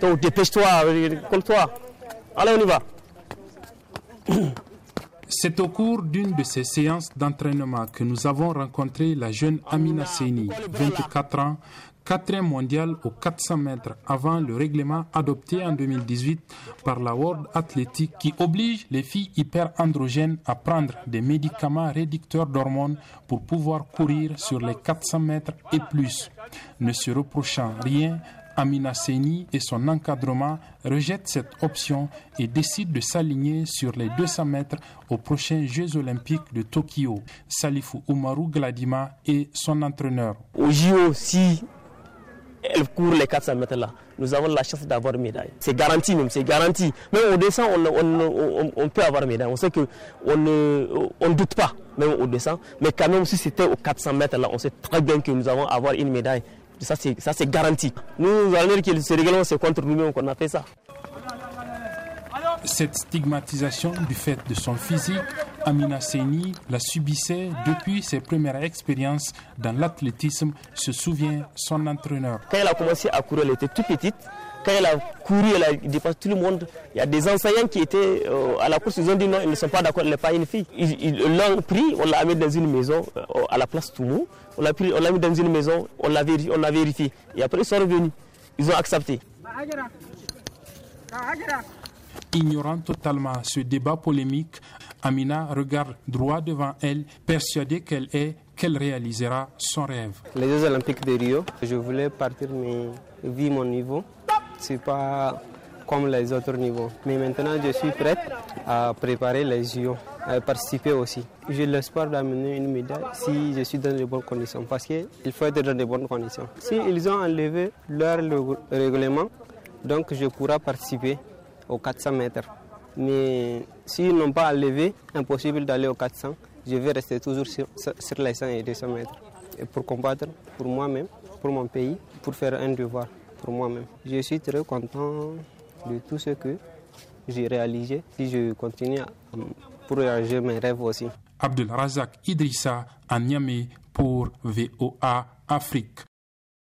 Donc dépêche-toi, colle-toi. Allez, on y va. C'est au cours d'une de ces séances d'entraînement que nous avons rencontré la jeune Amina Seni, 24 ans, quatrième mondial aux 400 mètres avant le règlement adopté en 2018 par la World Athletic qui oblige les filles hyperandrogènes à prendre des médicaments réducteurs d'hormones pour pouvoir courir sur les 400 mètres et plus. Ne se reprochant rien, Amina Seni et son encadrement rejettent cette option et décident de s'aligner sur les 200 mètres aux prochains Jeux olympiques de Tokyo. Salifou Umaru Gladima est son entraîneur. Au JO, si elle court les 400 mètres là, nous avons la chance d'avoir une médaille. C'est garanti même, c'est garanti. Même au descend, on, peut avoir une médaille. On sait qu'on ne doute pas, même au descend. Mais quand même, si c'était aux 400 mètres là, on sait très bien que nous allons avoir une médaille. Ça, c'est garanti. Nous, allons dire que ce règlement, c'est contre nous-mêmes qu'on a fait ça. Cette stigmatisation du fait de son physique, Amina Seni la subissait depuis ses premières expériences dans l'athlétisme, se souvient son entraîneur. Quand elle a commencé à courir, elle était toute petite. Quand elle a couru, elle a dépassé tout le monde. Il y a des enseignants qui étaient euh, à la course, ils ont dit non, ils ne sont pas d'accord, elle n'est pas une fille. Ils l'ont pris, on l'a mis dans une maison euh, à la place Toumou. On l'a pris, on l'a mis dans une maison, on l'a vérifié, on l'a vérifié. Et après, ils sont revenus. Ils ont accepté. Ignorant totalement ce débat polémique, Amina regarde droit devant elle, persuadée qu'elle est qu'elle réalisera son rêve. Les Jeux Olympiques de Rio, je voulais partir, mais vu mon niveau, c'est pas comme les autres niveaux. Mais maintenant, je suis prête à préparer les JO, à participer aussi. J'ai l'espoir d'amener une médaille si je suis dans de bonnes conditions, parce qu'il faut être dans de bonnes conditions. Si ils ont enlevé leur règlement, donc je pourrai participer aux 400 mètres. Mais s'ils n'ont pas enlevé, impossible d'aller aux 400. Je vais rester toujours sur, les 100 et 200 mètres. Pour combattre pour moi-même, pour mon pays, pour faire un devoir pour moi-même. Je suis très content de tout ce que j'ai réalisé. Si je continue pour réaliser mes rêves aussi. Abdel Razak Idrissa à Niamey pour VOA Afrique.